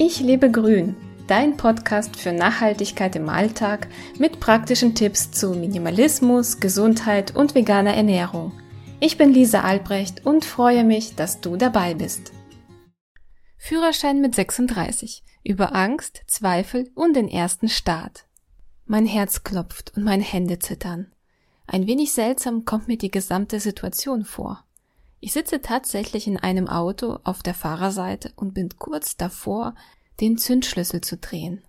Ich lebe grün, dein Podcast für Nachhaltigkeit im Alltag mit praktischen Tipps zu Minimalismus, Gesundheit und veganer Ernährung. Ich bin Lisa Albrecht und freue mich, dass du dabei bist. Führerschein mit 36. Über Angst, Zweifel und den ersten Start. Mein Herz klopft und meine Hände zittern. Ein wenig seltsam kommt mir die gesamte Situation vor. Ich sitze tatsächlich in einem Auto auf der Fahrerseite und bin kurz davor, den Zündschlüssel zu drehen.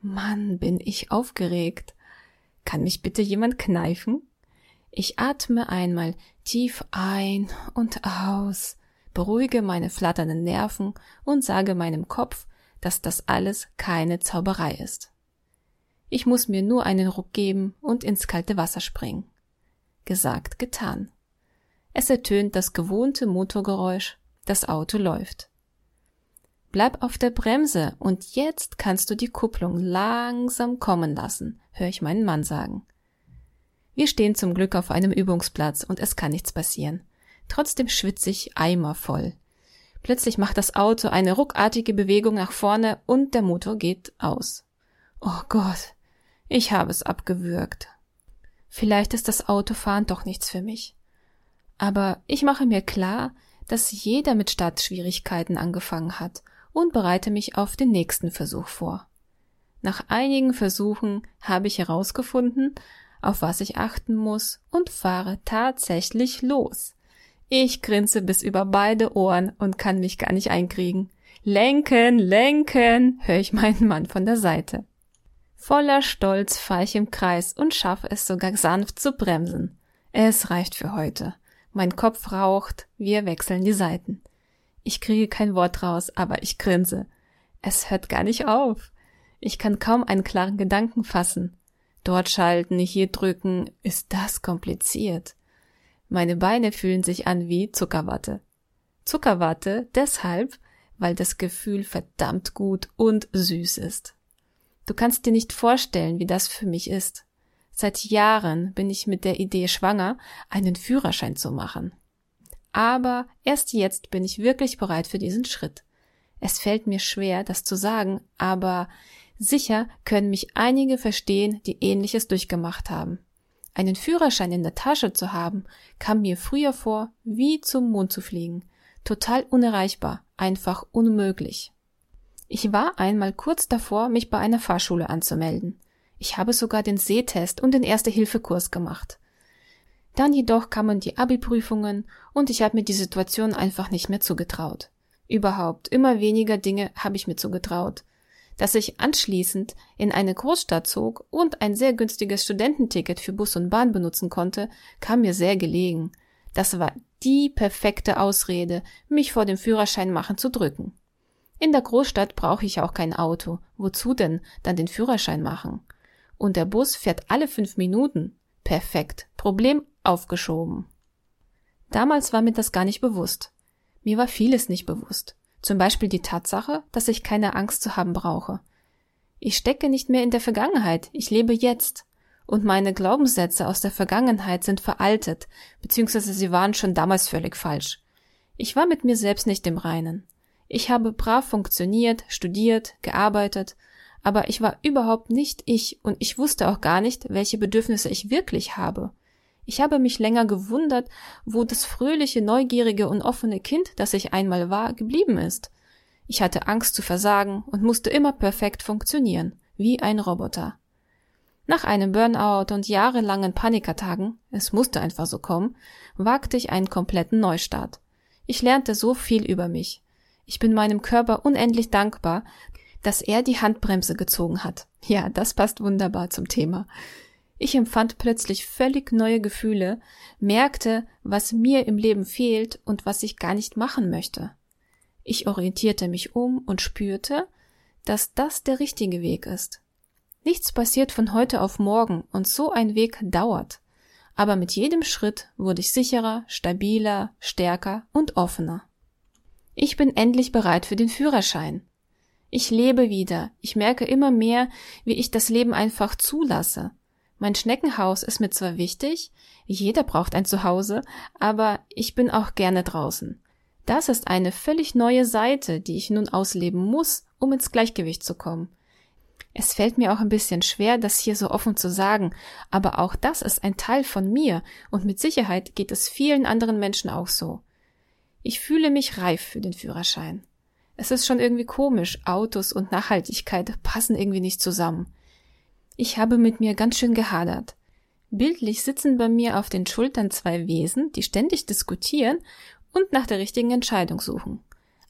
Mann, bin ich aufgeregt. Kann mich bitte jemand kneifen? Ich atme einmal tief ein und aus, beruhige meine flatternden Nerven und sage meinem Kopf, dass das alles keine Zauberei ist. Ich muss mir nur einen Ruck geben und ins kalte Wasser springen. Gesagt, getan. Es ertönt das gewohnte Motorgeräusch, das Auto läuft. Bleib auf der Bremse und jetzt kannst du die Kupplung langsam kommen lassen, höre ich meinen Mann sagen. Wir stehen zum Glück auf einem Übungsplatz und es kann nichts passieren. Trotzdem schwitze ich eimervoll. Plötzlich macht das Auto eine ruckartige Bewegung nach vorne und der Motor geht aus. Oh Gott, ich habe es abgewürgt. Vielleicht ist das Autofahren doch nichts für mich. Aber ich mache mir klar, dass jeder mit Startschwierigkeiten angefangen hat und bereite mich auf den nächsten Versuch vor. Nach einigen Versuchen habe ich herausgefunden, auf was ich achten muss und fahre tatsächlich los. Ich grinse bis über beide Ohren und kann mich gar nicht einkriegen. Lenken, lenken, höre ich meinen Mann von der Seite. Voller Stolz fahre ich im Kreis und schaffe es sogar sanft zu bremsen. Es reicht für heute. Mein Kopf raucht, wir wechseln die Seiten. Ich kriege kein Wort raus, aber ich grinse. Es hört gar nicht auf. Ich kann kaum einen klaren Gedanken fassen. Dort schalten, hier drücken, ist das kompliziert. Meine Beine fühlen sich an wie Zuckerwatte. Zuckerwatte deshalb, weil das Gefühl verdammt gut und süß ist. Du kannst dir nicht vorstellen, wie das für mich ist. Seit Jahren bin ich mit der Idee schwanger, einen Führerschein zu machen. Aber erst jetzt bin ich wirklich bereit für diesen Schritt. Es fällt mir schwer, das zu sagen, aber sicher können mich einige verstehen, die ähnliches durchgemacht haben. Einen Führerschein in der Tasche zu haben, kam mir früher vor, wie zum Mond zu fliegen. Total unerreichbar, einfach unmöglich. Ich war einmal kurz davor, mich bei einer Fahrschule anzumelden. Ich habe sogar den Sehtest und den Erste-Hilfe-Kurs gemacht. Dann jedoch kamen die Abi-Prüfungen und ich habe mir die Situation einfach nicht mehr zugetraut. Überhaupt, immer weniger Dinge habe ich mir zugetraut. Dass ich anschließend in eine Großstadt zog und ein sehr günstiges Studententicket für Bus und Bahn benutzen konnte, kam mir sehr gelegen. Das war die perfekte Ausrede, mich vor dem Führerschein machen zu drücken. In der Großstadt brauche ich auch kein Auto. Wozu denn dann den Führerschein machen? Und der Bus fährt alle fünf Minuten. Perfekt. Problem aufgeschoben. Damals war mir das gar nicht bewusst. Mir war vieles nicht bewusst. Zum Beispiel die Tatsache, dass ich keine Angst zu haben brauche. Ich stecke nicht mehr in der Vergangenheit, ich lebe jetzt. Und meine Glaubenssätze aus der Vergangenheit sind veraltet, beziehungsweise sie waren schon damals völlig falsch. Ich war mit mir selbst nicht im Reinen. Ich habe brav funktioniert, studiert, gearbeitet aber ich war überhaupt nicht ich und ich wusste auch gar nicht, welche Bedürfnisse ich wirklich habe. Ich habe mich länger gewundert, wo das fröhliche, neugierige und offene Kind, das ich einmal war, geblieben ist. Ich hatte Angst zu versagen und musste immer perfekt funktionieren, wie ein Roboter. Nach einem Burnout und jahrelangen Panikattagen, es musste einfach so kommen, wagte ich einen kompletten Neustart. Ich lernte so viel über mich. Ich bin meinem Körper unendlich dankbar, dass er die Handbremse gezogen hat. Ja, das passt wunderbar zum Thema. Ich empfand plötzlich völlig neue Gefühle, merkte, was mir im Leben fehlt und was ich gar nicht machen möchte. Ich orientierte mich um und spürte, dass das der richtige Weg ist. Nichts passiert von heute auf morgen und so ein Weg dauert. Aber mit jedem Schritt wurde ich sicherer, stabiler, stärker und offener. Ich bin endlich bereit für den Führerschein. Ich lebe wieder. Ich merke immer mehr, wie ich das Leben einfach zulasse. Mein Schneckenhaus ist mir zwar wichtig, jeder braucht ein Zuhause, aber ich bin auch gerne draußen. Das ist eine völlig neue Seite, die ich nun ausleben muss, um ins Gleichgewicht zu kommen. Es fällt mir auch ein bisschen schwer, das hier so offen zu sagen, aber auch das ist ein Teil von mir und mit Sicherheit geht es vielen anderen Menschen auch so. Ich fühle mich reif für den Führerschein. Es ist schon irgendwie komisch, Autos und Nachhaltigkeit passen irgendwie nicht zusammen. Ich habe mit mir ganz schön gehadert. Bildlich sitzen bei mir auf den Schultern zwei Wesen, die ständig diskutieren und nach der richtigen Entscheidung suchen.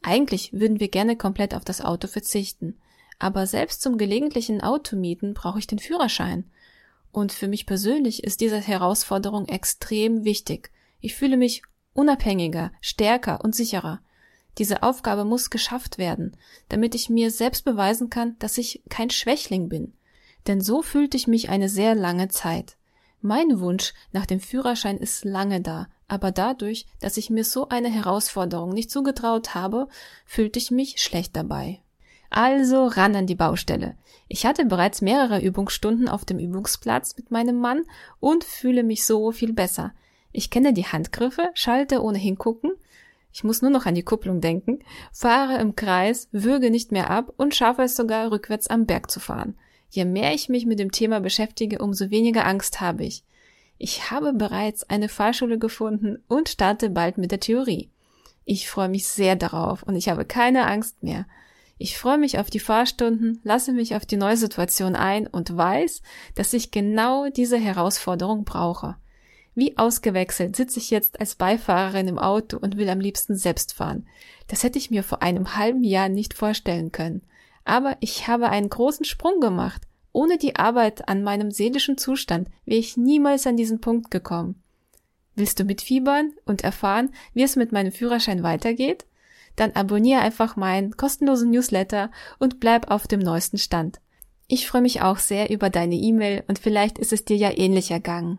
Eigentlich würden wir gerne komplett auf das Auto verzichten, aber selbst zum gelegentlichen Automieten brauche ich den Führerschein. Und für mich persönlich ist diese Herausforderung extrem wichtig. Ich fühle mich unabhängiger, stärker und sicherer. Diese Aufgabe muss geschafft werden, damit ich mir selbst beweisen kann, dass ich kein Schwächling bin. Denn so fühlte ich mich eine sehr lange Zeit. Mein Wunsch nach dem Führerschein ist lange da, aber dadurch, dass ich mir so eine Herausforderung nicht zugetraut habe, fühlte ich mich schlecht dabei. Also ran an die Baustelle. Ich hatte bereits mehrere Übungsstunden auf dem Übungsplatz mit meinem Mann und fühle mich so viel besser. Ich kenne die Handgriffe, schalte ohne hingucken, ich muss nur noch an die Kupplung denken, fahre im Kreis, würge nicht mehr ab und schaffe es sogar rückwärts am Berg zu fahren. Je mehr ich mich mit dem Thema beschäftige, umso weniger Angst habe ich. Ich habe bereits eine Fahrschule gefunden und starte bald mit der Theorie. Ich freue mich sehr darauf und ich habe keine Angst mehr. Ich freue mich auf die Fahrstunden, lasse mich auf die neue Situation ein und weiß, dass ich genau diese Herausforderung brauche. Wie ausgewechselt sitze ich jetzt als Beifahrerin im Auto und will am liebsten selbst fahren. Das hätte ich mir vor einem halben Jahr nicht vorstellen können. Aber ich habe einen großen Sprung gemacht. Ohne die Arbeit an meinem seelischen Zustand wäre ich niemals an diesen Punkt gekommen. Willst du mitfiebern und erfahren, wie es mit meinem Führerschein weitergeht? dann abonniere einfach meinen kostenlosen Newsletter und bleib auf dem neuesten Stand. Ich freue mich auch sehr über deine E-Mail und vielleicht ist es dir ja ähnlich ergangen.